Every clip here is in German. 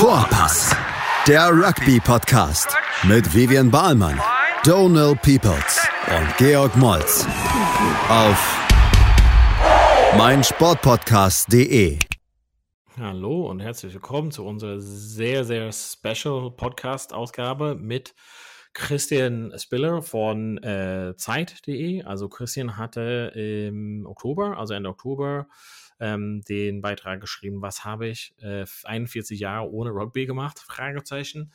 Vorpass, der Rugby-Podcast mit Vivian Bahlmann, Donal Peoples und Georg Moltz auf meinsportpodcast.de. Hallo und herzlich willkommen zu unserer sehr, sehr special Podcast-Ausgabe mit Christian Spiller von äh, Zeit.de. Also Christian hatte im Oktober, also Ende Oktober, ähm, den Beitrag geschrieben, was habe ich äh, 41 Jahre ohne Rugby gemacht? Fragezeichen.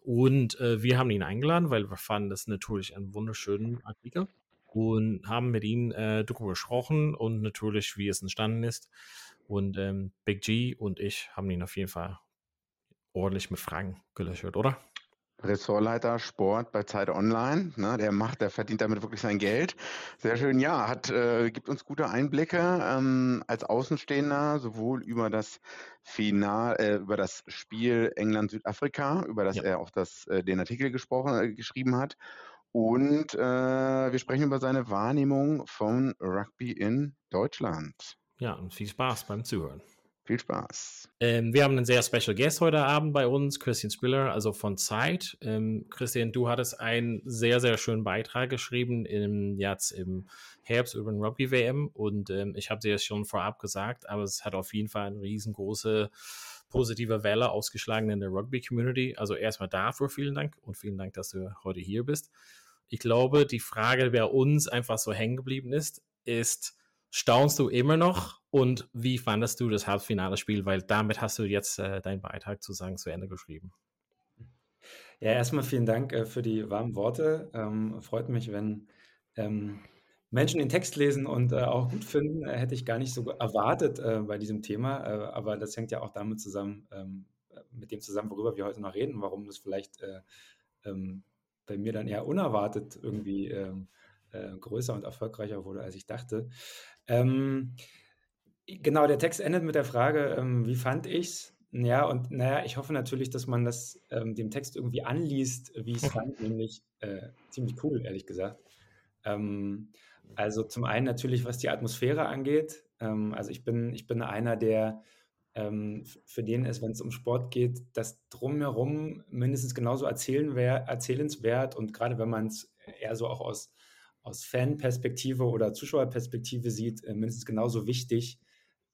Und äh, wir haben ihn eingeladen, weil wir fanden das natürlich einen wunderschönen Artikel und haben mit ihm äh, darüber gesprochen und natürlich, wie es entstanden ist. Und ähm, Big G und ich haben ihn auf jeden Fall ordentlich mit Fragen gelöchert, oder? Ressortleiter Sport bei Zeit Online. Ne, der macht, der verdient damit wirklich sein Geld. Sehr schön, ja, hat, äh, gibt uns gute Einblicke ähm, als Außenstehender, sowohl über das Final, äh, über das Spiel England-Südafrika, über das ja. er auch das, äh, den Artikel gesprochen, äh, geschrieben hat. Und äh, wir sprechen über seine Wahrnehmung von Rugby in Deutschland. Ja, und viel Spaß beim Zuhören. Viel Spaß. Ähm, wir haben einen sehr special Guest heute Abend bei uns, Christian Spiller, also von Zeit. Ähm, Christian, du hattest einen sehr, sehr schönen Beitrag geschrieben im, jetzt im Herbst über den Rugby WM und ähm, ich habe dir das schon vorab gesagt, aber es hat auf jeden Fall eine riesengroße positive Welle ausgeschlagen in der Rugby-Community. Also erstmal dafür vielen Dank und vielen Dank, dass du heute hier bist. Ich glaube, die Frage, wer uns einfach so hängen geblieben ist, ist, staunst du immer noch und wie fandest du das Halbfinale-Spiel? Weil damit hast du jetzt äh, deinen Beitrag zu sagen zu Ende geschrieben. Ja, erstmal vielen Dank äh, für die warmen Worte. Ähm, freut mich, wenn ähm, Menschen den Text lesen und äh, auch gut finden. Äh, hätte ich gar nicht so erwartet äh, bei diesem Thema, äh, aber das hängt ja auch damit zusammen, ähm, mit dem zusammen, worüber wir heute noch reden, warum das vielleicht ähm, bei mir dann eher unerwartet irgendwie ähm, größer und erfolgreicher wurde, als ich dachte. Ähm, genau, der Text endet mit der Frage, ähm, wie fand ich's? Ja, und naja, ich hoffe natürlich, dass man das ähm, dem Text irgendwie anliest, wie ich es fand, nämlich äh, ziemlich cool, ehrlich gesagt. Ähm, also zum einen natürlich, was die Atmosphäre angeht. Ähm, also ich bin, ich bin einer, der ähm, für den es, wenn es um Sport geht, das drumherum mindestens genauso erzählen wär, erzählenswert und gerade wenn man es eher so auch aus aus Fanperspektive oder Zuschauerperspektive sieht, äh, mindestens genauso wichtig,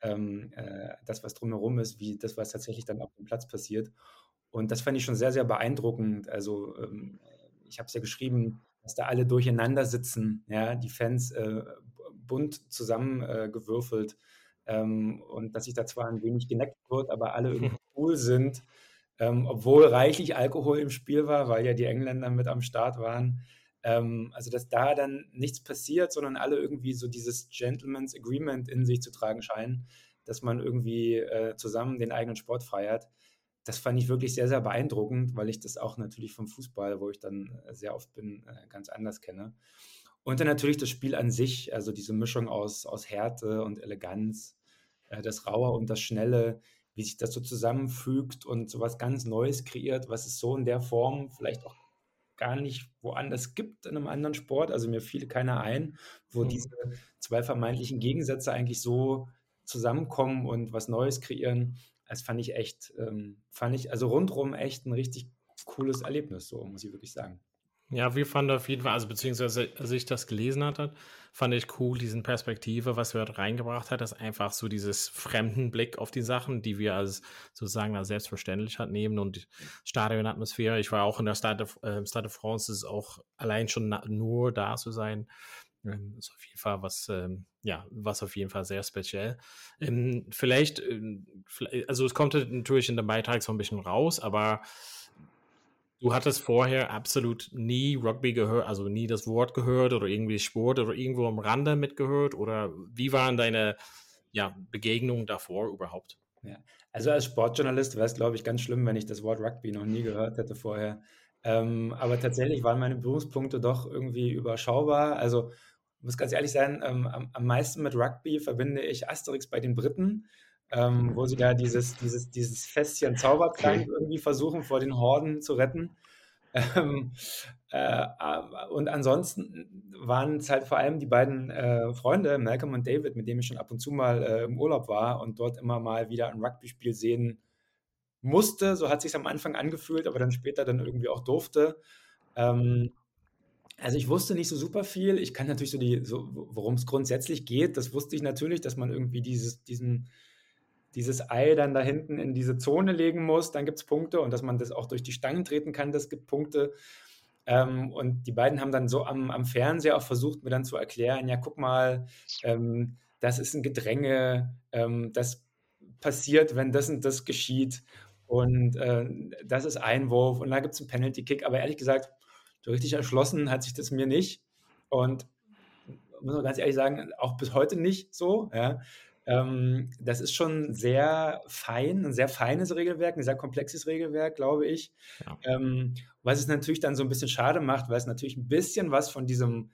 ähm, äh, das, was drumherum ist, wie das, was tatsächlich dann auf dem Platz passiert. Und das fand ich schon sehr, sehr beeindruckend. Also ähm, ich habe es ja geschrieben, dass da alle durcheinander sitzen, ja, die Fans äh, bunt zusammengewürfelt äh, ähm, und dass sich da zwar ein wenig geneckt wird, aber alle irgendwie cool sind, ähm, obwohl reichlich Alkohol im Spiel war, weil ja die Engländer mit am Start waren. Ähm, also, dass da dann nichts passiert, sondern alle irgendwie so dieses Gentleman's Agreement in sich zu tragen scheinen, dass man irgendwie äh, zusammen den eigenen Sport feiert. Das fand ich wirklich sehr, sehr beeindruckend, weil ich das auch natürlich vom Fußball, wo ich dann äh, sehr oft bin, äh, ganz anders kenne. Und dann natürlich das Spiel an sich, also diese Mischung aus, aus Härte und Eleganz, äh, das Raue und das Schnelle, wie sich das so zusammenfügt und so was ganz Neues kreiert, was es so in der Form vielleicht auch gar nicht woanders gibt in einem anderen Sport. Also mir fiel keiner ein, wo mhm. diese zwei vermeintlichen Gegensätze eigentlich so zusammenkommen und was Neues kreieren. Das fand ich echt, ähm, fand ich also rundherum echt ein richtig cooles Erlebnis, so muss ich wirklich sagen. Ja, wir fanden auf jeden Fall, also beziehungsweise als ich das gelesen hatte, fand ich cool, diesen Perspektive, was dort reingebracht hat, ist einfach so dieses fremden Blick auf die Sachen, die wir als sozusagen als selbstverständlich hat nehmen und Stadionatmosphäre. Ich war auch in der Stade, äh, Stade de France, ist auch allein schon nur da zu sein, ähm, ist auf jeden Fall was, ähm, ja, was auf jeden Fall sehr speziell. Ähm, vielleicht, ähm, also es kommt natürlich in dem Beitrag so ein bisschen raus, aber Du hattest vorher absolut nie Rugby gehört, also nie das Wort gehört oder irgendwie Sport oder irgendwo am Rande mitgehört? Oder wie waren deine ja, Begegnungen davor überhaupt? Ja. Also als Sportjournalist wäre es, glaube ich, ganz schlimm, wenn ich das Wort Rugby noch nie gehört hätte vorher. Ähm, aber tatsächlich waren meine Berührungspunkte doch irgendwie überschaubar. Also muss ganz ehrlich sein, ähm, am, am meisten mit Rugby verbinde ich Asterix bei den Briten ähm, wo sie da dieses, dieses, dieses Fässchen Zaubertrank okay. irgendwie versuchen, vor den Horden zu retten. Ähm, äh, und ansonsten waren es halt vor allem die beiden äh, Freunde, Malcolm und David, mit denen ich schon ab und zu mal äh, im Urlaub war und dort immer mal wieder ein Rugby-Spiel sehen musste, so hat sich am Anfang angefühlt, aber dann später dann irgendwie auch durfte. Ähm, also ich wusste nicht so super viel. Ich kann natürlich so die, so, worum es grundsätzlich geht, das wusste ich natürlich, dass man irgendwie dieses, diesen, dieses Ei dann da hinten in diese Zone legen muss, dann gibt es Punkte und dass man das auch durch die Stangen treten kann, das gibt Punkte. Ähm, und die beiden haben dann so am, am, Fernseher auch versucht, mir dann zu erklären, ja, guck mal, ähm, das ist ein Gedränge, ähm, das passiert, wenn das und das geschieht. Und äh, das ist Einwurf und da gibt es einen Penalty-Kick. Aber ehrlich gesagt, so richtig erschlossen hat sich das mir nicht. Und muss man ganz ehrlich sagen, auch bis heute nicht so. Ja. Ähm, das ist schon sehr fein, ein sehr feines Regelwerk, ein sehr komplexes Regelwerk, glaube ich. Ja. Ähm, was es natürlich dann so ein bisschen schade macht, weil es natürlich ein bisschen was von diesem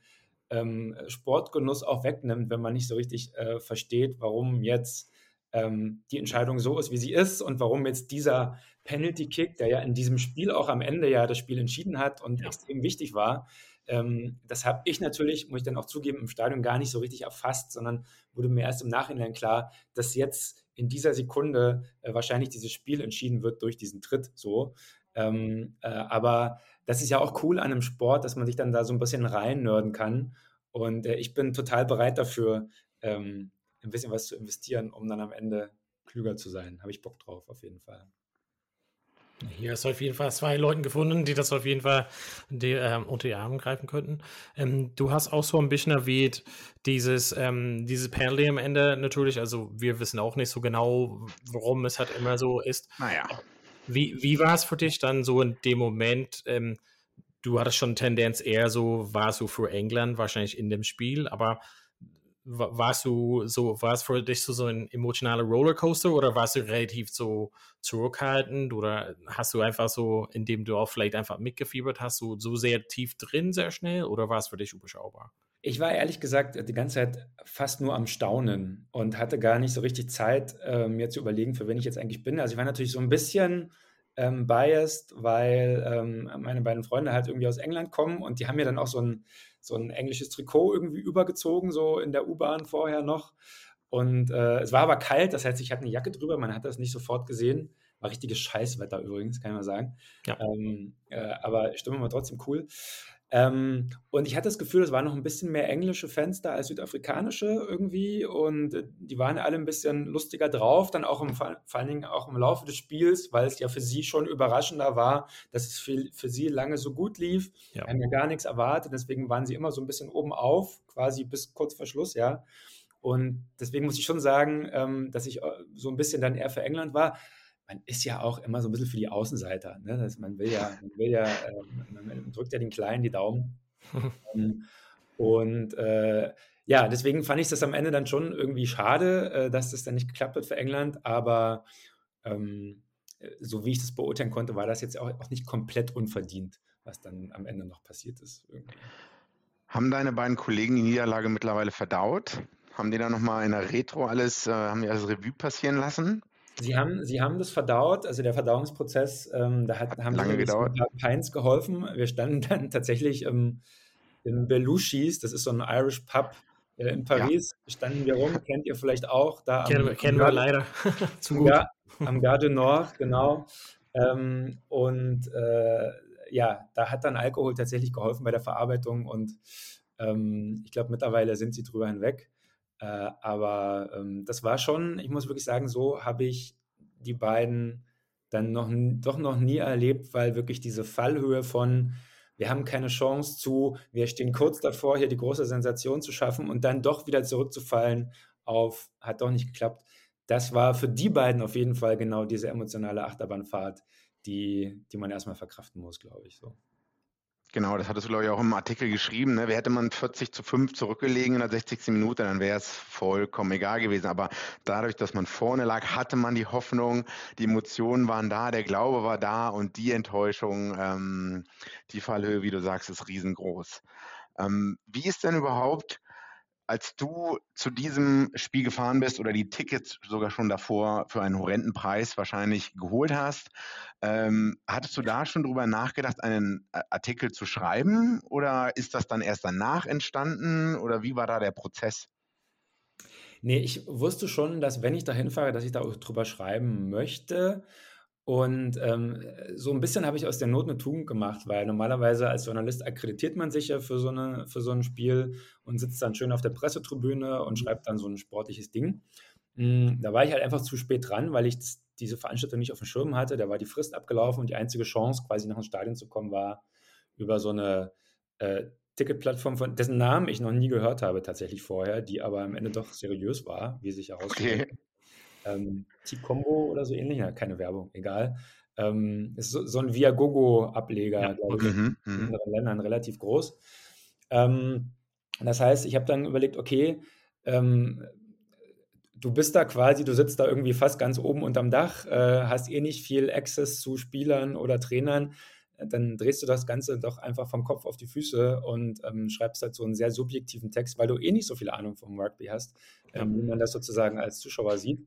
ähm, Sportgenuss auch wegnimmt, wenn man nicht so richtig äh, versteht, warum jetzt ähm, die Entscheidung so ist, wie sie ist und warum jetzt dieser Penalty-Kick, der ja in diesem Spiel auch am Ende ja das Spiel entschieden hat und ja. extrem wichtig war, ähm, das habe ich natürlich, muss ich dann auch zugeben, im Stadion gar nicht so richtig erfasst, sondern wurde mir erst im Nachhinein klar, dass jetzt in dieser Sekunde äh, wahrscheinlich dieses Spiel entschieden wird durch diesen Tritt so. Ähm, äh, aber das ist ja auch cool an einem Sport, dass man sich dann da so ein bisschen rein nörden kann. Und äh, ich bin total bereit dafür, ähm, ein bisschen was zu investieren, um dann am Ende klüger zu sein. Habe ich Bock drauf, auf jeden Fall. Hier ist auf jeden Fall zwei Leute gefunden, die das auf jeden Fall die, ähm, unter die Arme greifen könnten. Ähm, du hast auch so ein bisschen erwähnt, dieses, ähm, dieses Penalty am Ende natürlich, also wir wissen auch nicht so genau, warum es halt immer so ist. Naja. Wie, wie war es für dich dann so in dem Moment? Ähm, du hattest schon Tendenz eher so, war so für England wahrscheinlich in dem Spiel, aber warst du so, war es für dich so, ein emotionaler Rollercoaster oder warst du relativ so zurückhaltend oder hast du einfach so, indem du auch vielleicht einfach mitgefiebert hast, so, so sehr tief drin sehr schnell oder war es für dich überschaubar? Ich war ehrlich gesagt die ganze Zeit fast nur am Staunen und hatte gar nicht so richtig Zeit, äh, mir zu überlegen, für wen ich jetzt eigentlich bin. Also ich war natürlich so ein bisschen ähm, biased, weil ähm, meine beiden Freunde halt irgendwie aus England kommen und die haben mir dann auch so ein so ein englisches Trikot irgendwie übergezogen, so in der U-Bahn vorher noch. Und äh, es war aber kalt, das heißt, ich hatte eine Jacke drüber, man hat das nicht sofort gesehen. War richtiges Scheißwetter übrigens, kann ich mal sagen. Ja. Ähm, äh, aber Stimme war trotzdem cool. Ähm, und ich hatte das Gefühl, es waren noch ein bisschen mehr englische Fans da als südafrikanische irgendwie. Und äh, die waren alle ein bisschen lustiger drauf, dann auch im, vor allen Dingen auch im Laufe des Spiels, weil es ja für sie schon überraschender war, dass es für, für sie lange so gut lief. Ja. haben ja gar nichts erwartet, deswegen waren sie immer so ein bisschen oben auf, quasi bis kurz vor Schluss, ja. Und deswegen muss ich schon sagen, ähm, dass ich äh, so ein bisschen dann eher für England war man ist ja auch immer so ein bisschen für die Außenseiter. Ne? Das, man will ja, man will ja, äh, man drückt ja den Kleinen die Daumen. Ähm, und äh, ja, deswegen fand ich das am Ende dann schon irgendwie schade, äh, dass das dann nicht geklappt hat für England. Aber ähm, so wie ich das beurteilen konnte, war das jetzt auch, auch, nicht komplett unverdient, was dann am Ende noch passiert ist. Irgendwie. Haben deine beiden Kollegen die Niederlage mittlerweile verdaut? Haben die da nochmal in der Retro alles, äh, haben die alles Revue passieren lassen? Sie haben, Sie haben das verdaut, also der Verdauungsprozess, ähm, da hat, haben lange gedauert. Peins geholfen. Wir standen dann tatsächlich im, im Belushis, das ist so ein Irish Pub äh, in Paris, ja. standen wir rum, kennt ihr vielleicht auch. Da kennen, am, kennen am wir leider. Zu gut. Ja, am Gare du Nord, genau. Ähm, und äh, ja, da hat dann Alkohol tatsächlich geholfen bei der Verarbeitung und ähm, ich glaube, mittlerweile sind sie drüber hinweg. Äh, aber ähm, das war schon, ich muss wirklich sagen, so habe ich die beiden dann noch, doch noch nie erlebt, weil wirklich diese Fallhöhe von, wir haben keine Chance zu, wir stehen kurz davor, hier die große Sensation zu schaffen und dann doch wieder zurückzufallen auf, hat doch nicht geklappt. Das war für die beiden auf jeden Fall genau diese emotionale Achterbahnfahrt, die, die man erstmal verkraften muss, glaube ich. So. Genau, das hattest du, glaube ich, auch im Artikel geschrieben. Ne? Wer hätte man 40 zu 5 zurückgelegen in der 60. Minute, dann wäre es vollkommen egal gewesen. Aber dadurch, dass man vorne lag, hatte man die Hoffnung, die Emotionen waren da, der Glaube war da und die Enttäuschung, ähm, die Fallhöhe, wie du sagst, ist riesengroß. Ähm, wie ist denn überhaupt als du zu diesem Spiel gefahren bist oder die Tickets sogar schon davor für einen horrenden Preis wahrscheinlich geholt hast, ähm, hattest du da schon drüber nachgedacht, einen äh, Artikel zu schreiben oder ist das dann erst danach entstanden oder wie war da der Prozess? Nee, ich wusste schon, dass wenn ich da hinfahre, dass ich da auch drüber schreiben möchte. Und ähm, so ein bisschen habe ich aus der Not eine Tugend gemacht, weil normalerweise als Journalist akkreditiert man sich ja für so, eine, für so ein Spiel und sitzt dann schön auf der Pressetribüne und schreibt dann so ein sportliches Ding. Hm, da war ich halt einfach zu spät dran, weil ich diese Veranstaltung nicht auf dem Schirm hatte. Da war die Frist abgelaufen und die einzige Chance, quasi nach ins Stadion zu kommen, war über so eine äh, Ticketplattform, von dessen Namen ich noch nie gehört habe tatsächlich vorher, die aber am Ende doch seriös war, wie sich herausstellt. Okay. Ähm, T-Combo oder so ähnlich, ja, keine Werbung, egal. Ähm, ist so, so ein Viagogo-Ableger, ja, glaube ich, mhm, in mhm. anderen Ländern relativ groß. Ähm, das heißt, ich habe dann überlegt, okay, ähm, du bist da quasi, du sitzt da irgendwie fast ganz oben unterm Dach, äh, hast eh nicht viel Access zu Spielern oder Trainern dann drehst du das Ganze doch einfach vom Kopf auf die Füße und ähm, schreibst halt so einen sehr subjektiven Text, weil du eh nicht so viel Ahnung vom Rugby hast, ähm, wie man das sozusagen als Zuschauer sieht.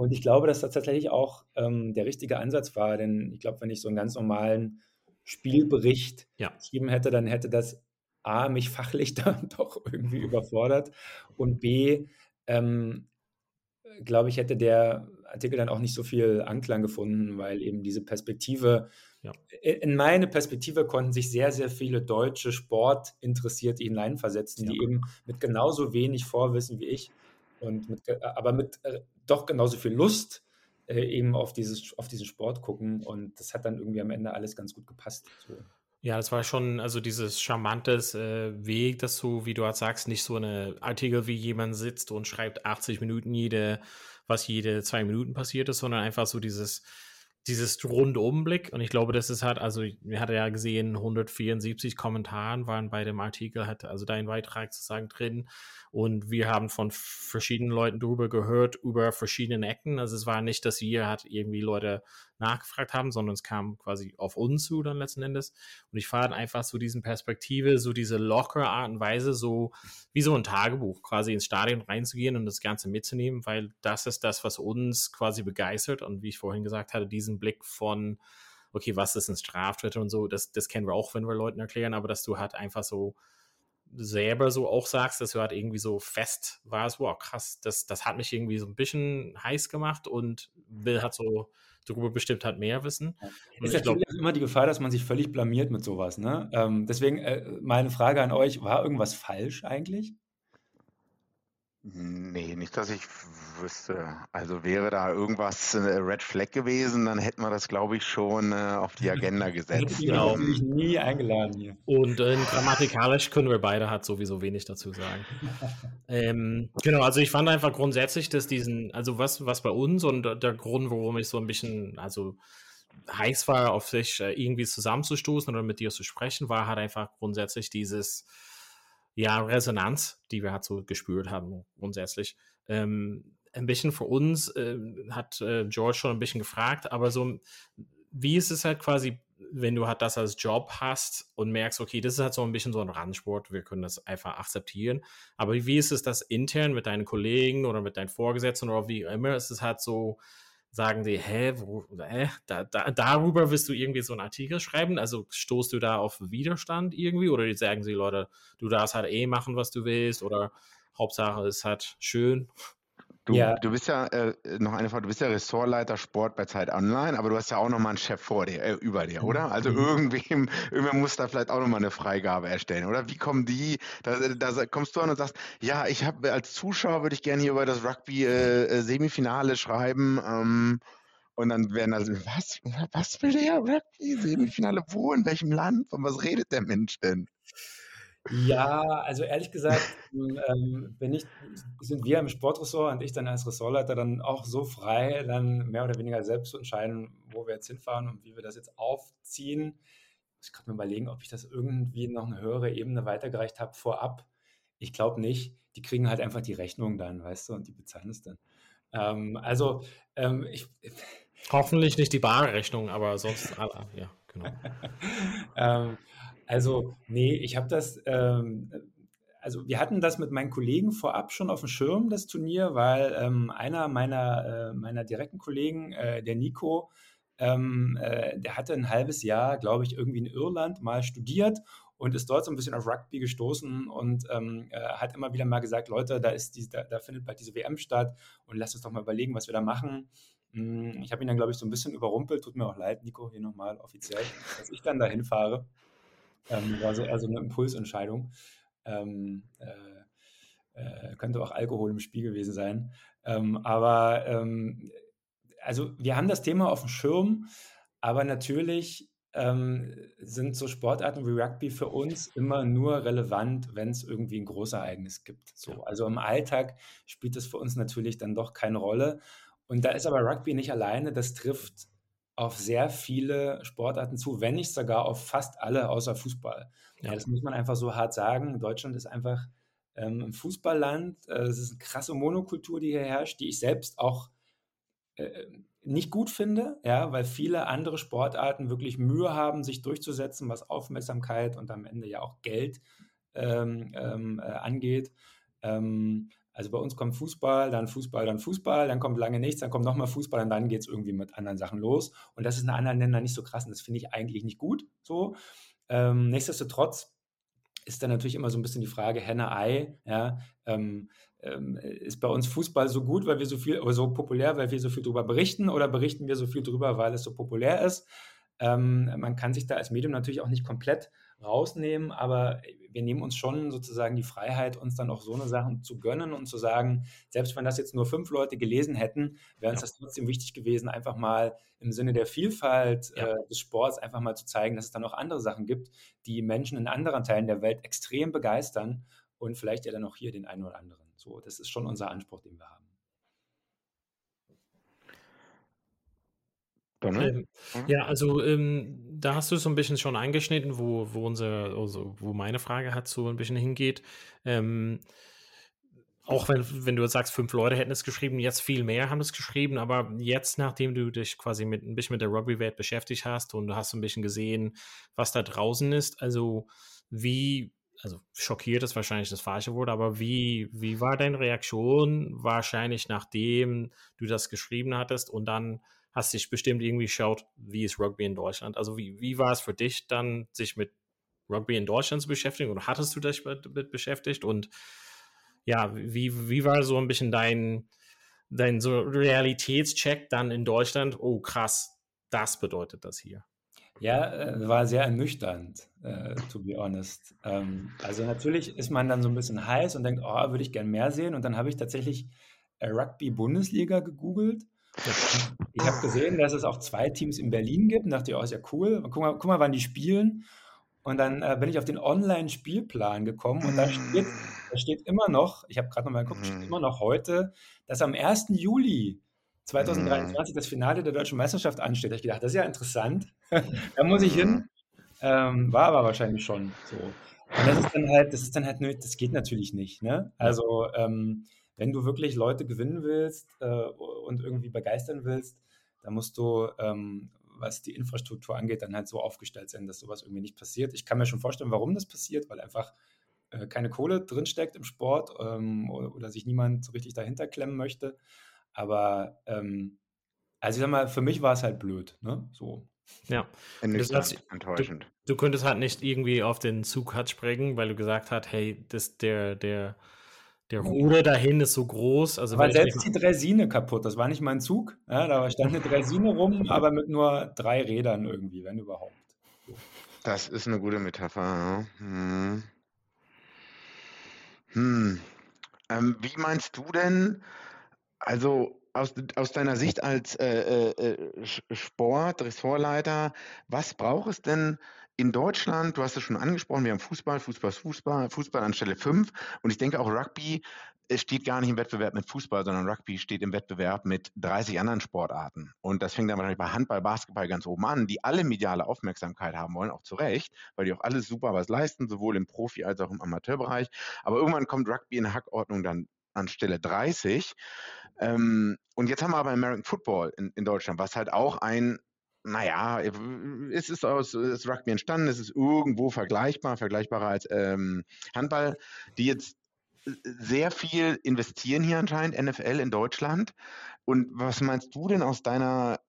Und ich glaube, dass das tatsächlich auch ähm, der richtige Ansatz war, denn ich glaube, wenn ich so einen ganz normalen Spielbericht ja. geschrieben hätte, dann hätte das A, mich fachlich dann doch irgendwie überfordert und B, ähm, glaube ich, hätte der Artikel dann auch nicht so viel Anklang gefunden, weil eben diese Perspektive ja. In meine Perspektive konnten sich sehr, sehr viele deutsche Sportinteressierte hineinversetzen, ja. die eben mit genauso wenig Vorwissen wie ich und mit, aber mit äh, doch genauso viel Lust äh, eben auf, dieses, auf diesen Sport gucken. Und das hat dann irgendwie am Ende alles ganz gut gepasst. So. Ja, das war schon, also dieses charmantes äh, Weg, dass du, wie du halt sagst, nicht so eine Artikel wie jemand sitzt und schreibt 80 Minuten jede, was jede zwei Minuten passiert ist, sondern einfach so dieses, dieses Rundumblick und ich glaube, das ist halt, also wir hatten ja gesehen, 174 Kommentaren waren bei dem Artikel, hat also dein Beitrag sozusagen drin und wir haben von verschiedenen Leuten darüber gehört, über verschiedene Ecken. Also es war nicht, dass wir halt irgendwie Leute nachgefragt haben, sondern es kam quasi auf uns zu dann letzten Endes. Und ich fand einfach so diesen Perspektive, so diese lockere Art und Weise, so wie so ein Tagebuch, quasi ins Stadion reinzugehen und das Ganze mitzunehmen, weil das ist das, was uns quasi begeistert. Und wie ich vorhin gesagt hatte, diesen Blick von, okay, was ist ein Straftritt und so, das, das kennen wir auch, wenn wir Leuten erklären, aber dass du halt einfach so selber so auch sagst, dass du halt irgendwie so fest warst, wow, krass, das, das hat mich irgendwie so ein bisschen heiß gemacht und will halt so darüber bestimmt halt mehr wissen. Und ist natürlich glaub, immer die Gefahr, dass man sich völlig blamiert mit sowas. Ne? Ähm, deswegen äh, meine Frage an euch, war irgendwas falsch eigentlich? Nee, nicht, dass ich wüsste. Also wäre da irgendwas äh, Red Flag gewesen, dann hätten wir das, glaube ich, schon äh, auf die Agenda gesetzt. Ich habe mich nie eingeladen hier. Und äh, grammatikalisch können wir beide halt sowieso wenig dazu sagen. ähm, genau, also ich fand einfach grundsätzlich, dass diesen, also was, was bei uns und der Grund, warum ich so ein bisschen, also heiß war, auf sich äh, irgendwie zusammenzustoßen oder mit dir zu sprechen, war halt einfach grundsätzlich dieses ja, Resonanz, die wir halt so gespürt haben, grundsätzlich. Ähm, ein bisschen für uns äh, hat äh, George schon ein bisschen gefragt, aber so, wie ist es halt quasi, wenn du halt das als Job hast und merkst, okay, das ist halt so ein bisschen so ein Randsport, wir können das einfach akzeptieren. Aber wie ist es das intern mit deinen Kollegen oder mit deinen Vorgesetzten oder wie immer? Ist es halt so, sagen die, hä, wo, äh, da, da, darüber willst du irgendwie so einen Artikel schreiben? Also stoßt du da auf Widerstand irgendwie? Oder sagen sie, Leute, du darfst halt eh machen, was du willst? Oder Hauptsache ist halt schön? Du, ja. du bist ja, äh, noch eine Frage, du bist ja Ressortleiter Sport bei Zeit Online, aber du hast ja auch nochmal einen Chef vor dir, äh, über dir, oder? Also mhm. irgendwem, irgendwer muss da vielleicht auch nochmal eine Freigabe erstellen, oder? Wie kommen die, da, da kommst du an und sagst, ja, ich habe als Zuschauer würde ich gerne hier über das Rugby-Semifinale äh, äh schreiben, ähm, und dann werden also, was, was will der Rugby-Semifinale? Wo, in welchem Land? Von was redet der Mensch denn? Ja, also ehrlich gesagt, ähm, bin ich, sind wir im Sportressort und ich dann als Ressortleiter dann auch so frei, dann mehr oder weniger selbst zu entscheiden, wo wir jetzt hinfahren und wie wir das jetzt aufziehen. Ich kann mir überlegen, ob ich das irgendwie noch eine höhere Ebene weitergereicht habe vorab. Ich glaube nicht. Die kriegen halt einfach die Rechnung dann, weißt du, und die bezahlen es dann. Ähm, also, ähm, ich. Hoffentlich nicht die Barrechnung, aber sonst, ja, genau. ähm, also, nee, ich habe das, ähm, also wir hatten das mit meinen Kollegen vorab schon auf dem Schirm, das Turnier, weil ähm, einer meiner, äh, meiner direkten Kollegen, äh, der Nico, ähm, äh, der hatte ein halbes Jahr, glaube ich, irgendwie in Irland mal studiert und ist dort so ein bisschen auf Rugby gestoßen und ähm, äh, hat immer wieder mal gesagt, Leute, da, ist die, da, da findet bald diese WM statt und lasst uns doch mal überlegen, was wir da machen. Hm, ich habe ihn dann, glaube ich, so ein bisschen überrumpelt. Tut mir auch leid, Nico, hier nochmal offiziell, dass ich dann dahin fahre. Ähm, war so eher so eine Impulsentscheidung. Ähm, äh, äh, könnte auch Alkohol im Spiel gewesen sein. Ähm, aber ähm, also wir haben das Thema auf dem Schirm, aber natürlich ähm, sind so Sportarten wie Rugby für uns immer nur relevant, wenn es irgendwie ein Großereignis gibt. So, also im Alltag spielt das für uns natürlich dann doch keine Rolle. Und da ist aber Rugby nicht alleine. Das trifft auf sehr viele Sportarten zu, wenn nicht sogar auf fast alle außer Fußball. Ja. das muss man einfach so hart sagen. Deutschland ist einfach ähm, ein Fußballland. Äh, es ist eine krasse Monokultur, die hier herrscht, die ich selbst auch äh, nicht gut finde, ja, weil viele andere Sportarten wirklich Mühe haben, sich durchzusetzen, was Aufmerksamkeit und am Ende ja auch Geld ähm, ähm, äh, angeht. Ähm, also bei uns kommt Fußball, dann Fußball, dann Fußball, dann kommt lange nichts, dann kommt nochmal Fußball und dann geht es irgendwie mit anderen Sachen los. Und das ist in anderen Ländern nicht so krass und das finde ich eigentlich nicht gut so. Ähm, nichtsdestotrotz ist dann natürlich immer so ein bisschen die Frage Henne-Ei, ja, ähm, ähm, ist bei uns Fußball so gut, weil wir so viel, oder so populär, weil wir so viel darüber berichten oder berichten wir so viel darüber, weil es so populär ist? Ähm, man kann sich da als Medium natürlich auch nicht komplett rausnehmen, aber wir nehmen uns schon sozusagen die Freiheit, uns dann auch so eine Sachen zu gönnen und zu sagen, selbst wenn das jetzt nur fünf Leute gelesen hätten, wäre uns ja. das trotzdem wichtig gewesen, einfach mal im Sinne der Vielfalt ja. äh, des Sports einfach mal zu zeigen, dass es dann auch andere Sachen gibt, die Menschen in anderen Teilen der Welt extrem begeistern und vielleicht ja dann auch hier den einen oder anderen. So, das ist schon unser Anspruch, den wir haben. Ähm, ja, also ähm, da hast du so ein bisschen schon angeschnitten, wo, wo unsere, also wo meine Frage hat so ein bisschen hingeht. Ähm, auch wenn, wenn du sagst, fünf Leute hätten es geschrieben, jetzt viel mehr haben es geschrieben, aber jetzt, nachdem du dich quasi mit, ein bisschen mit der Rugby-Welt beschäftigt hast und du hast ein bisschen gesehen, was da draußen ist, also wie, also schockiert ist wahrscheinlich das falsche Wort, aber wie, wie war deine Reaktion? Wahrscheinlich nachdem du das geschrieben hattest und dann hast dich bestimmt irgendwie geschaut, wie ist Rugby in Deutschland? Also wie, wie war es für dich dann, sich mit Rugby in Deutschland zu beschäftigen oder hattest du dich mit, mit beschäftigt und ja, wie, wie war so ein bisschen dein, dein so Realitätscheck dann in Deutschland? Oh krass, das bedeutet das hier. Ja, äh, war sehr ernüchternd, äh, to be honest. Ähm, also natürlich ist man dann so ein bisschen heiß und denkt, oh, würde ich gern mehr sehen. Und dann habe ich tatsächlich äh, Rugby-Bundesliga gegoogelt ich habe gesehen, dass es auch zwei Teams in Berlin gibt und dachte, oh, ist ja cool. Guck mal, guck mal wann die spielen. Und dann äh, bin ich auf den Online-Spielplan gekommen und da steht, da steht immer noch, ich habe gerade noch mal geguckt, steht immer noch heute, dass am 1. Juli 2023 das Finale der deutschen Meisterschaft ansteht. Da ich gedacht, das ist ja interessant. da muss ich hin. Ähm, war aber wahrscheinlich schon so. Und das ist dann halt, das ist dann halt, das geht natürlich nicht. Ne? Also ähm, wenn du wirklich Leute gewinnen willst äh, und irgendwie begeistern willst, dann musst du, ähm, was die Infrastruktur angeht, dann halt so aufgestellt sein, dass sowas irgendwie nicht passiert. Ich kann mir schon vorstellen, warum das passiert, weil einfach äh, keine Kohle drinsteckt im Sport ähm, oder, oder, sich niemand so richtig dahinter klemmen möchte. Aber ähm, also ich sag mal, für mich war es halt blöd, ne? So. Ja, das heißt, enttäuschend. Du, du, könntest halt nicht irgendwie auf den Zug hat springen, weil du gesagt hast, hey, das der der der Ruder dahin ist so groß. Also war selbst die Dresine kaputt. Das war nicht mein Zug. Ja, da stand eine Dresine rum, aber mit nur drei Rädern irgendwie, wenn überhaupt. Das ist eine gute Metapher. Ja. Hm. Hm. Ähm, wie meinst du denn, also aus, aus deiner Sicht als äh, äh, äh Sport, Ressortleiter, was braucht es denn in Deutschland, du hast es schon angesprochen, wir haben Fußball, Fußball, Fußball, Fußball an Stelle 5 und ich denke auch Rugby steht gar nicht im Wettbewerb mit Fußball, sondern Rugby steht im Wettbewerb mit 30 anderen Sportarten. Und das fängt dann wahrscheinlich bei Handball, Basketball ganz oben an, die alle mediale Aufmerksamkeit haben wollen, auch zu Recht, weil die auch alles super was leisten, sowohl im Profi- als auch im Amateurbereich. Aber irgendwann kommt Rugby in Hackordnung dann an Stelle 30. Ähm, und jetzt haben wir aber American Football in, in Deutschland, was halt auch ein naja, es ist aus das Rugby entstanden, es ist irgendwo vergleichbar, vergleichbarer als ähm, Handball, die jetzt äh, sehr viel investieren hier anscheinend, NFL in Deutschland. Und was meinst du denn aus deiner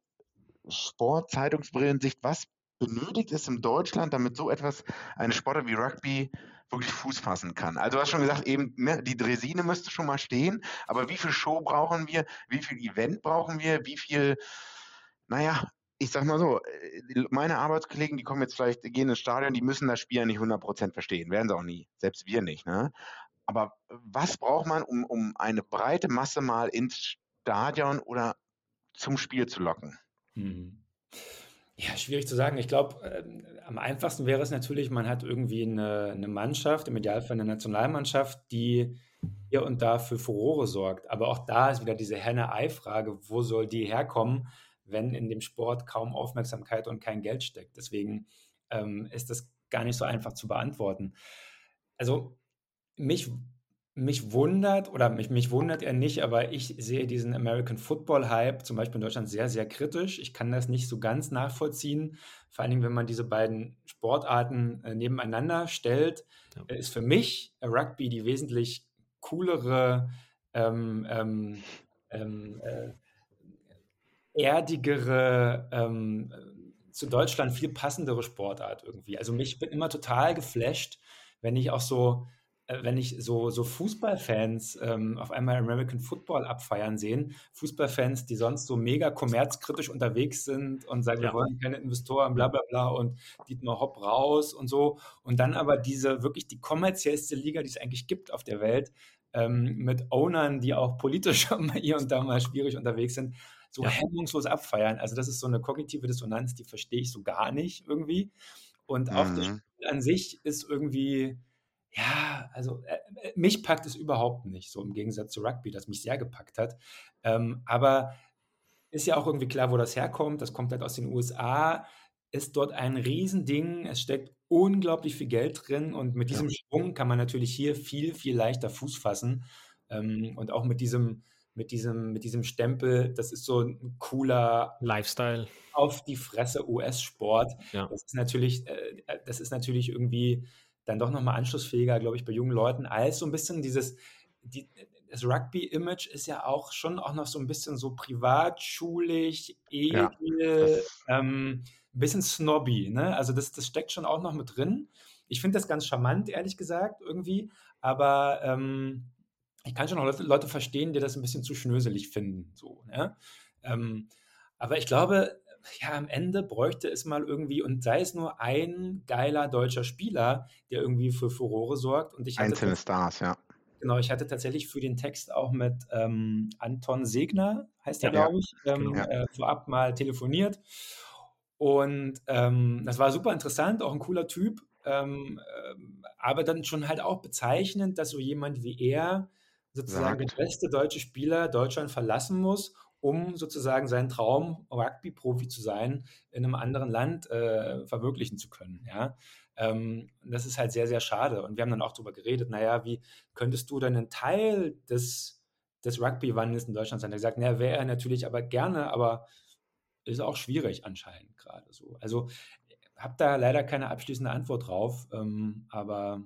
Sport-Zeitungsbrillensicht, was benötigt es in Deutschland, damit so etwas, eine Sportart wie Rugby wirklich Fuß fassen kann. Also du hast schon gesagt, eben ne, die Dresine müsste schon mal stehen, aber wie viel Show brauchen wir, wie viel Event brauchen wir, wie viel, naja, ich sag mal so, äh, meine Arbeitskollegen, die kommen jetzt vielleicht, gehen ins Stadion, die müssen das Spiel ja nicht 100% verstehen, werden sie auch nie, selbst wir nicht. Ne? Aber was braucht man, um, um eine breite Masse mal ins Stadion oder zum Spiel zu locken? Mhm. Ja, schwierig zu sagen. Ich glaube, äh, am einfachsten wäre es natürlich, man hat irgendwie eine, eine Mannschaft, im Idealfall eine Nationalmannschaft, die hier und da für Furore sorgt. Aber auch da ist wieder diese Henne-Ei-Frage, wo soll die herkommen, wenn in dem Sport kaum Aufmerksamkeit und kein Geld steckt. Deswegen ähm, ist das gar nicht so einfach zu beantworten. Also mich mich wundert, oder mich, mich wundert er nicht, aber ich sehe diesen American Football Hype zum Beispiel in Deutschland sehr, sehr kritisch. Ich kann das nicht so ganz nachvollziehen. Vor allen Dingen, wenn man diese beiden Sportarten äh, nebeneinander stellt, ja. Äh, ist für mich Rugby die wesentlich coolere, ähm, ähm, ähm, äh, erdigere, ähm, zu Deutschland viel passendere Sportart irgendwie. Also mich bin immer total geflasht, wenn ich auch so äh, wenn ich so, so Fußballfans ähm, auf einmal American Football abfeiern sehen, Fußballfans, die sonst so mega kommerzkritisch unterwegs sind und sagen, ja. wir wollen keine Investoren, bla bla bla und Dietmar Hopp raus und so. Und dann aber diese wirklich die kommerziellste Liga, die es eigentlich gibt auf der Welt, ähm, mit Ownern, die auch politisch hier und da mal schwierig unterwegs sind, so ja. hemmungslos abfeiern. Also das ist so eine kognitive Dissonanz, die verstehe ich so gar nicht irgendwie. Und mhm. auch das Spiel an sich ist irgendwie ja, also äh, äh, mich packt es überhaupt nicht, so im Gegensatz zu Rugby, das mich sehr gepackt hat. Ähm, aber ist ja auch irgendwie klar, wo das herkommt. Das kommt halt aus den USA, ist dort ein Riesending. Es steckt unglaublich viel Geld drin und mit diesem ja. Schwung kann man natürlich hier viel, viel leichter Fuß fassen. Ähm, und auch mit diesem, mit diesem, mit diesem Stempel, das ist so ein cooler Lifestyle. Auf die Fresse US-Sport. Ja. Das ist natürlich, äh, das ist natürlich irgendwie dann doch nochmal anschlussfähiger, glaube ich, bei jungen Leuten, als so ein bisschen dieses, die, das Rugby-Image ist ja auch schon auch noch so ein bisschen so privatschulig, edel, ja. ähm, ein bisschen snobby, ne? Also das, das steckt schon auch noch mit drin. Ich finde das ganz charmant, ehrlich gesagt, irgendwie, aber ähm, ich kann schon auch Leute, verstehen, die das ein bisschen zu schnöselig finden, so, ne? Ähm, aber ich glaube, ja, am Ende bräuchte es mal irgendwie, und sei es nur ein geiler deutscher Spieler, der irgendwie für Furore sorgt. Und ich Einzelne Stars, ja. Genau, ich hatte tatsächlich für den Text auch mit ähm, Anton Segner, heißt er, ja, glaube ich, ähm, ja. äh, vorab mal telefoniert. Und ähm, das war super interessant, auch ein cooler Typ. Ähm, äh, aber dann schon halt auch bezeichnend, dass so jemand wie er sozusagen der beste deutsche Spieler Deutschland verlassen muss um sozusagen seinen Traum, Rugby-Profi zu sein, in einem anderen Land äh, verwirklichen zu können. Ja? Ähm, das ist halt sehr, sehr schade. Und wir haben dann auch darüber geredet, naja, wie könntest du denn einen Teil des, des Rugby-Wandels in Deutschland sein? Er gesagt, naja, wäre er natürlich aber gerne, aber ist auch schwierig anscheinend gerade so. Also habe da leider keine abschließende Antwort drauf, ähm, aber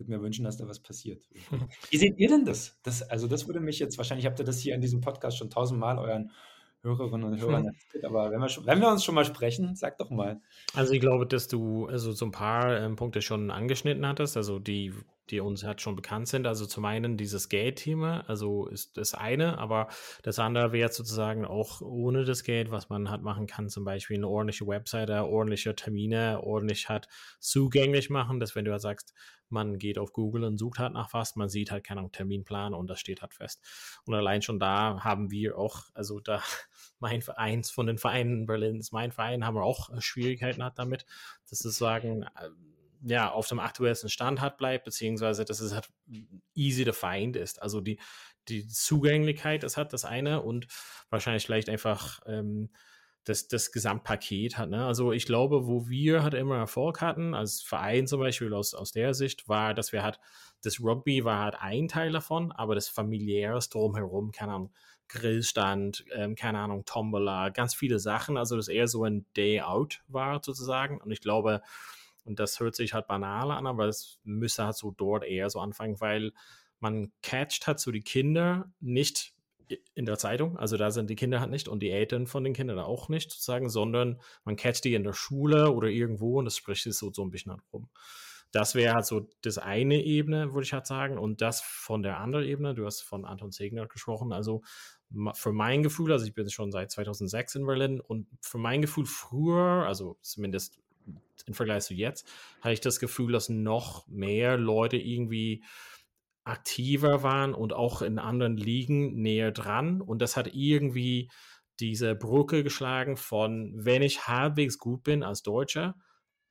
würde mir wünschen, dass da was passiert. Wie seht ihr denn das? das? Also das würde mich jetzt, wahrscheinlich habt ihr das hier in diesem Podcast schon tausendmal euren Hörerinnen und Hörern erzählt, aber wenn wir, schon, wenn wir uns schon mal sprechen, sag doch mal. Also ich glaube, dass du also so ein paar ähm, Punkte schon angeschnitten hattest, also die, die uns halt schon bekannt sind. Also zum einen dieses Gate-Thema, also ist das eine, aber das andere wäre sozusagen auch ohne das Gate, was man halt machen kann, zum Beispiel eine ordentliche Webseite, ordentliche Termine, ordentlich hat zugänglich machen, dass wenn du halt sagst, man geht auf Google und sucht halt nach was, man sieht halt keinen Terminplan und das steht halt fest. Und allein schon da haben wir auch, also da mein Verein von den Vereinen in Berlin ist mein Verein, haben wir auch äh, Schwierigkeiten hat damit, dass es sagen, äh, ja, auf dem aktuellsten Stand hat bleibt, beziehungsweise dass es halt easy to find ist. Also die, die Zugänglichkeit ist halt das eine und wahrscheinlich vielleicht einfach ähm, das, das Gesamtpaket hat. Ne? Also ich glaube, wo wir halt immer Erfolg hatten, als Verein zum Beispiel aus, aus der Sicht, war, dass wir halt, das Rugby war halt ein Teil davon, aber das familiäres drumherum, keine Ahnung, Grillstand, ähm, keine Ahnung, Tombola, ganz viele Sachen, also das eher so ein Day Out war sozusagen und ich glaube, und das hört sich halt banal an, aber es müsste halt so dort eher so anfangen, weil man catcht hat so die Kinder nicht in der Zeitung. Also da sind die Kinder halt nicht und die Eltern von den Kindern auch nicht sozusagen, sondern man catcht die in der Schule oder irgendwo und das spricht sich so, so ein bisschen halt rum. das wäre halt so das eine Ebene, würde ich halt sagen. Und das von der anderen Ebene, du hast von Anton Segner gesprochen, also für mein Gefühl, also ich bin schon seit 2006 in Berlin und für mein Gefühl früher, also zumindest im Vergleich zu jetzt, hatte ich das Gefühl, dass noch mehr Leute irgendwie aktiver waren und auch in anderen Ligen näher dran. Und das hat irgendwie diese Brücke geschlagen von, wenn ich halbwegs gut bin als Deutscher,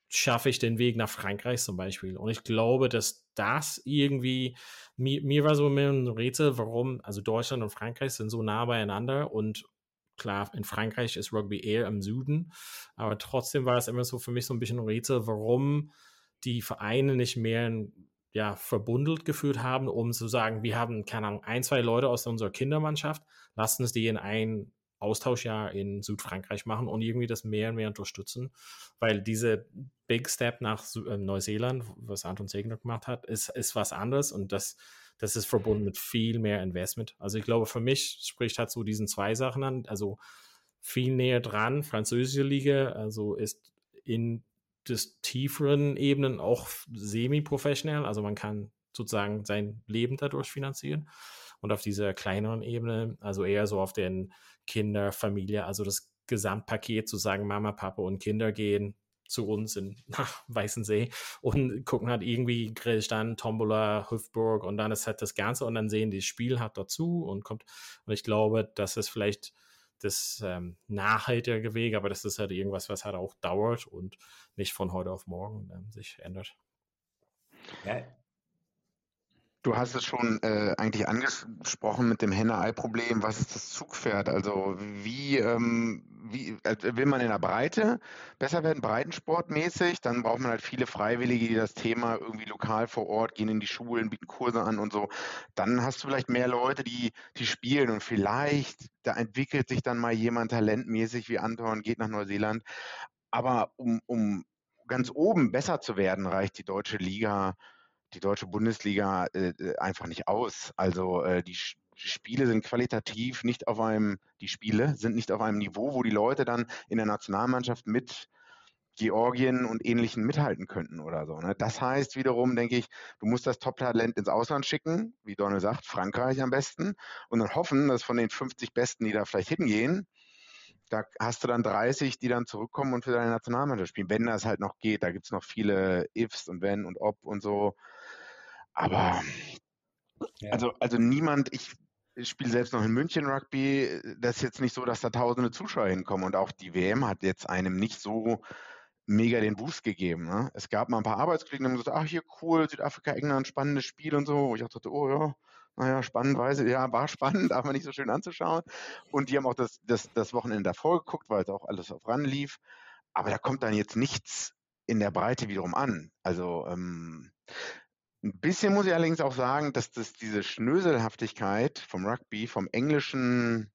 schaffe ich den Weg nach Frankreich zum Beispiel. Und ich glaube, dass das irgendwie, mir, mir war so ein Rätsel, warum, also Deutschland und Frankreich sind so nah beieinander und klar, in Frankreich ist Rugby eher im Süden, aber trotzdem war es immer so für mich so ein bisschen ein Rätsel, warum die Vereine nicht mehr ja, verbundelt geführt haben, um zu sagen, wir haben, keine Ahnung, ein, zwei Leute aus unserer Kindermannschaft, lasst uns die in ein Austauschjahr in Südfrankreich machen und irgendwie das mehr und mehr unterstützen, weil diese Big Step nach äh, Neuseeland, was Anton Segner gemacht hat, ist, ist was anderes und das, das ist verbunden mit viel mehr Investment. Also ich glaube, für mich spricht halt so diesen zwei Sachen an, also viel näher dran, französische Liga, also ist in des tieferen Ebenen auch semi-professionell, also man kann sozusagen sein Leben dadurch finanzieren. Und auf dieser kleineren Ebene, also eher so auf den Kinder, Familie, also das Gesamtpaket zu sagen, Mama, Papa und Kinder gehen zu uns in nach Weißensee und gucken halt irgendwie Grillstand, Tombola, Hüftburg und dann ist halt das Ganze und dann sehen die Spiel halt dazu und kommt und ich glaube, das ist vielleicht das ähm, nachhaltige Weg, aber das ist halt irgendwas, was halt auch dauert und nicht von heute auf morgen ähm, sich ändert. Ja, Du hast es schon äh, eigentlich angesprochen mit dem Henne-Ei-Problem. Was ist das Zugpferd? Also wie, ähm, wie äh, will man in der Breite besser werden, breitensportmäßig? Dann braucht man halt viele Freiwillige, die das Thema irgendwie lokal vor Ort gehen in die Schulen, bieten Kurse an und so. Dann hast du vielleicht mehr Leute, die, die spielen und vielleicht, da entwickelt sich dann mal jemand talentmäßig wie Anton, geht nach Neuseeland. Aber um, um ganz oben besser zu werden, reicht die deutsche Liga die deutsche Bundesliga äh, äh, einfach nicht aus. Also äh, die Spiele sind qualitativ nicht auf einem, die Spiele sind nicht auf einem Niveau, wo die Leute dann in der Nationalmannschaft mit Georgien und Ähnlichen mithalten könnten oder so. Ne? Das heißt wiederum, denke ich, du musst das Top-Talent ins Ausland schicken, wie Donald sagt, Frankreich am besten, und dann hoffen, dass von den 50 Besten, die da vielleicht hingehen, da hast du dann 30, die dann zurückkommen und für deine Nationalmannschaft spielen, wenn das halt noch geht. Da gibt es noch viele Ifs und Wenn und Ob und so. Aber ja. also, also niemand, ich, spiele selbst noch in München Rugby. Das ist jetzt nicht so, dass da tausende Zuschauer hinkommen. Und auch die WM hat jetzt einem nicht so mega den Boost gegeben. Ne? Es gab mal ein paar Arbeitskollegen, die haben gesagt, ach hier cool, Südafrika, England, spannendes Spiel und so. Wo ich auch dachte, oh ja, naja, spannend, weiß ich, ja, war spannend, aber nicht so schön anzuschauen. Und die haben auch das, das, das Wochenende davor geguckt, weil es auch alles auf ran lief. Aber da kommt dann jetzt nichts in der Breite wiederum an. Also ähm, ein bisschen muss ich allerdings auch sagen, dass das diese Schnöselhaftigkeit vom Rugby, vom englischen,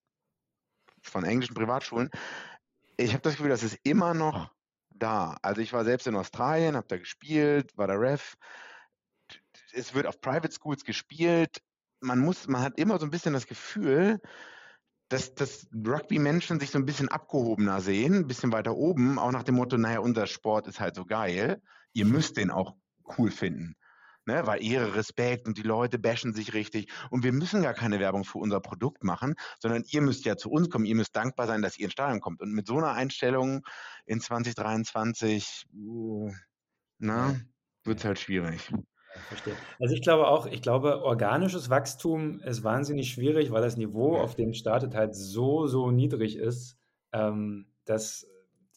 von englischen Privatschulen, ich habe das Gefühl, das ist immer noch da. Also ich war selbst in Australien, habe da gespielt, war der Ref. Es wird auf Private Schools gespielt. Man muss, man hat immer so ein bisschen das Gefühl, dass, dass Rugby-Menschen sich so ein bisschen abgehobener sehen, ein bisschen weiter oben, auch nach dem Motto, naja, unser Sport ist halt so geil. Ihr müsst den auch cool finden ne? weil Ehre, Respekt und die Leute bashen sich richtig. Und wir müssen gar keine Werbung für unser Produkt machen, sondern ihr müsst ja zu uns kommen, ihr müsst dankbar sein, dass ihr ins Stadion kommt. Und mit so einer Einstellung in 2023, uh, na, wird es halt schwierig. Verstehe. Also ich glaube auch, ich glaube, organisches Wachstum ist wahnsinnig schwierig, weil das Niveau, auf dem startet, halt so, so niedrig ist, ähm, dass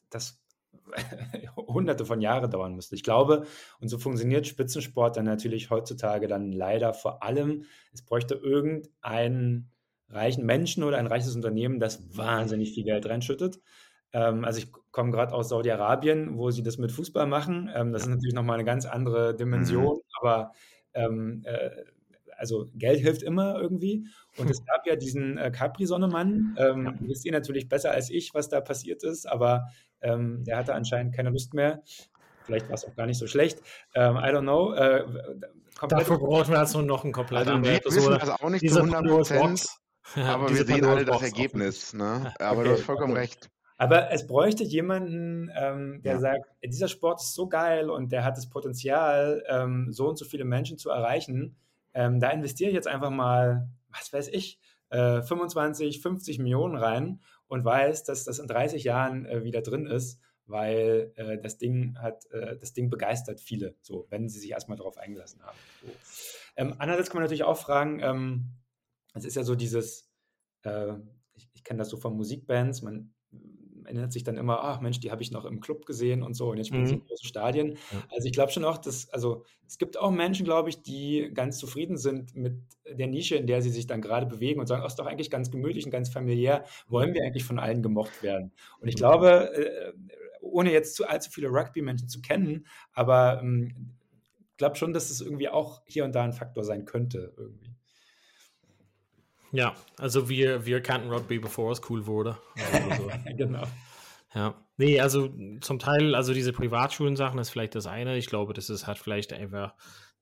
das hunderte von Jahren dauern müsste. Ich glaube, und so funktioniert Spitzensport dann natürlich heutzutage dann leider vor allem, es bräuchte irgendeinen reichen Menschen oder ein reiches Unternehmen, das wahnsinnig viel Geld reinschüttet. Ähm, also ich komme gerade aus Saudi-Arabien, wo sie das mit Fußball machen. Ähm, das ist natürlich nochmal eine ganz andere Dimension, mhm. aber ähm, äh, also Geld hilft immer irgendwie. Und es gab ja diesen äh, Capri-Sonnemann. Ähm, ja. Wisst ihr natürlich besser als ich, was da passiert ist, aber ähm, der hatte anscheinend keine Lust mehr. Vielleicht war es auch gar nicht so schlecht. Ähm, I don't know. Äh, Dafür brauchen wir also noch einen kompletten also wir wissen das auch nicht zu 100 Prozent. aber wir sehen alle das Ergebnis. Ne? Aber okay. du hast vollkommen okay. recht. Aber es bräuchte jemanden, ähm, der Ja. sagt, dieser Sport ist so geil und der hat das Potenzial, ähm, so und so viele Menschen zu erreichen. Ähm, da investiere ich jetzt einfach mal, was weiß ich, äh, 25, 50 Millionen rein und weiß, dass das in 30 Jahren äh, wieder drin ist, weil äh, das Ding hat, äh, das Ding begeistert viele, so, wenn sie sich erstmal darauf eingelassen haben. So. Ähm, andererseits kann man natürlich auch fragen, ähm, es ist ja so dieses, äh, ich, ich kenne das so von Musikbands, man erinnert sich dann immer, ach Mensch, die habe ich noch im Club gesehen und so und jetzt spielen sie Mhm. in großen Stadien. Ja. Also ich glaube schon auch, dass, also es gibt auch Menschen, glaube ich, die ganz zufrieden sind mit der Nische, in der sie sich dann gerade bewegen und sagen, ach, ist doch eigentlich ganz gemütlich und ganz familiär, wollen wir eigentlich von allen gemocht werden. Und ich Mhm. glaube, äh, ohne jetzt zu allzu viele Rugby-Menschen zu kennen, aber ähm, ich glaube schon, dass es irgendwie auch hier und da ein Faktor sein könnte irgendwie. Ja, also wir, wir kannten Rugby, bevor es cool wurde. Also so. genau. Ja, nee, also zum Teil, also diese Privatschulen-Sachen ist vielleicht das eine. Ich glaube, das ist halt vielleicht einfach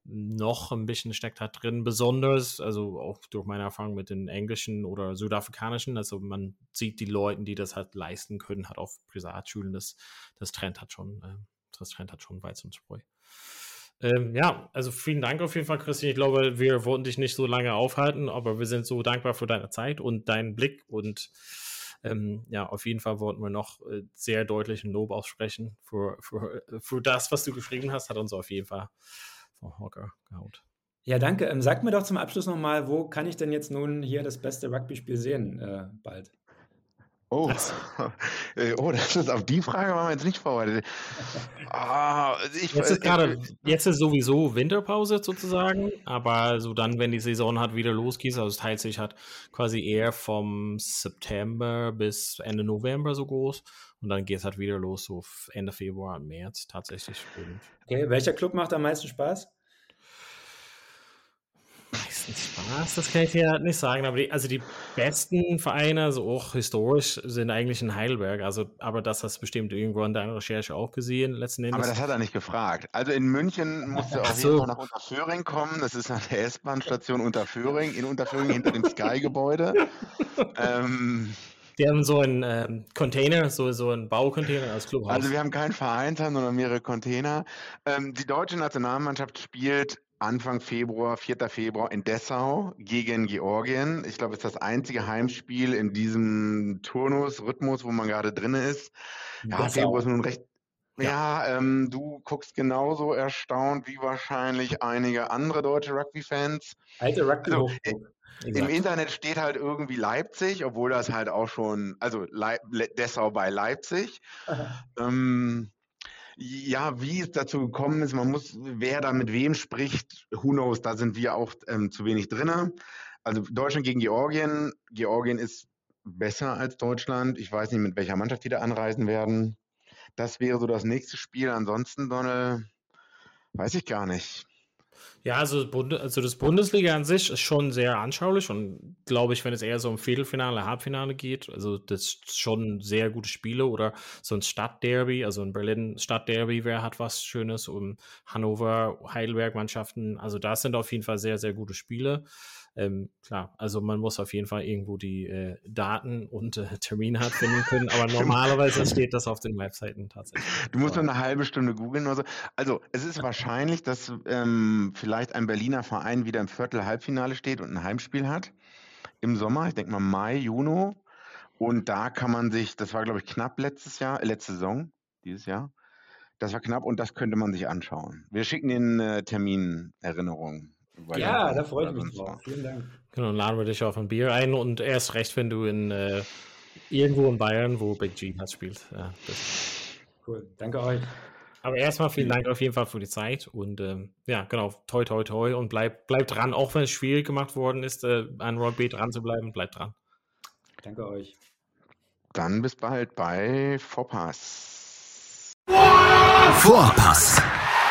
noch ein bisschen steckt halt drin, besonders, also auch durch meine Erfahrung mit den englischen oder südafrikanischen, also man sieht die Leute, die das halt leisten können, hat auf Privatschulen, das, das Trend hat schon, äh, das Trend hat schon weit zum Spreu. Ähm, ja, also vielen Dank auf jeden Fall, Christian. Ich glaube, wir wollten dich nicht so lange aufhalten, aber wir sind so dankbar für deine Zeit und deinen Blick und ähm, ja, auf jeden Fall wollten wir noch äh, sehr deutlichen Lob aussprechen für, für, für das, was du geschrieben hast, hat uns auf jeden Fall vom Hocker gehaut. Ja, danke. Ähm, sag mir doch zum Abschluss nochmal, wo kann ich denn jetzt nun hier das beste Rugby-Spiel sehen äh, bald? Oh. Äh, oh, das ist auf die Frage waren wir jetzt nicht vorbereitet. Ah, ich, Jetzt ist äh, gerade, jetzt ist sowieso Winterpause sozusagen, aber so dann, wenn die Saison halt wieder losgeht, also es teilt sich halt quasi eher vom September bis Ende November so groß und dann geht es halt wieder los, so Ende Februar März tatsächlich. Okay, welcher Club macht am meisten Spaß? Meistens Spaß, das kann ich dir nicht sagen, aber die, also die besten Vereine, also auch historisch, sind eigentlich in Heidelberg, also aber das hast du bestimmt irgendwo in deiner Recherche auch gesehen, letzten Endes. Aber das hat er nicht gefragt. Also in München musst du Ach auf so. jeden Fall nach Unterföhring kommen. Das ist an der S-Bahn-Station Unterföhring, in Unterföhring hinter dem Sky-Gebäude. ähm, Die haben so einen ähm, Container, so, so einen Baucontainer als Clubhaus. also wir haben kein Vereinsheim, sondern mehrere Container. Ähm, die deutsche Nationalmannschaft spielt Anfang Februar, 4. Februar in Dessau gegen Georgien. Ich glaube, es ist das einzige Heimspiel in diesem Turnus, Rhythmus, wo man gerade drin ist. Ja, Dessau. Februar ist nun recht. Ja. Ja, ähm, du guckst genauso erstaunt wie wahrscheinlich einige andere deutsche Rugby-Fans. Alte rugby Also, hochburg Im. Internet steht halt irgendwie Leipzig, obwohl das halt auch schon, also Leip Le Dessau bei Leipzig. Ähm, ja, wie es dazu gekommen ist, man muss, wer da mit wem spricht, who knows, da sind wir auch ähm, zu wenig drinne. Also Deutschland gegen Georgien. Georgien ist besser als Deutschland. Ich weiß nicht, mit welcher Mannschaft die da anreisen werden. Das wäre so das nächste Spiel. Ansonsten, Donald, weiß ich gar nicht. Ja, also, also das Bundesliga an sich ist schon sehr anschaulich und glaube ich, wenn es eher so um Viertelfinale, Halbfinale geht, also das schon sehr gute Spiele oder so ein Stadtderby, also in Berlin Stadtderby, wer hat was Schönes und Hannover, Heidelberg Mannschaften, also das sind auf jeden Fall sehr, sehr gute Spiele. Ähm, klar, also man muss auf jeden Fall irgendwo die äh, Daten und äh, Termine halt finden können, aber normalerweise steht das auf den Webseiten tatsächlich. Du musst nur eine halbe Stunde googeln oder so. Also es ist wahrscheinlich, dass ähm, vielleicht ein Berliner Verein wieder im Viertel-Halbfinale steht und ein Heimspiel hat im Sommer. Ich denke mal Mai, Juni. Und da kann man sich, das war glaube ich knapp letztes Jahr, äh, letzte Saison, dieses Jahr. Das war knapp und das könnte man sich anschauen. Wir schicken den äh, Terminerinnerung. über Ja, da freue ich mich drauf. Vielen Dank. Genau, dann laden wir dich auf ein Bier ein und erst recht, wenn du in äh, irgendwo in Bayern, wo Big G hat spielt. Ja, das. Cool. Danke euch. Aber erstmal vielen Dank auf jeden Fall für die Zeit und ähm, ja, genau, toi toi toi und bleib, bleib dran, auch wenn es schwierig gemacht worden ist, äh, an Rugby dran zu bleiben, bleib dran. Danke euch. Dann bis bald bei Vorpass. Vorpass,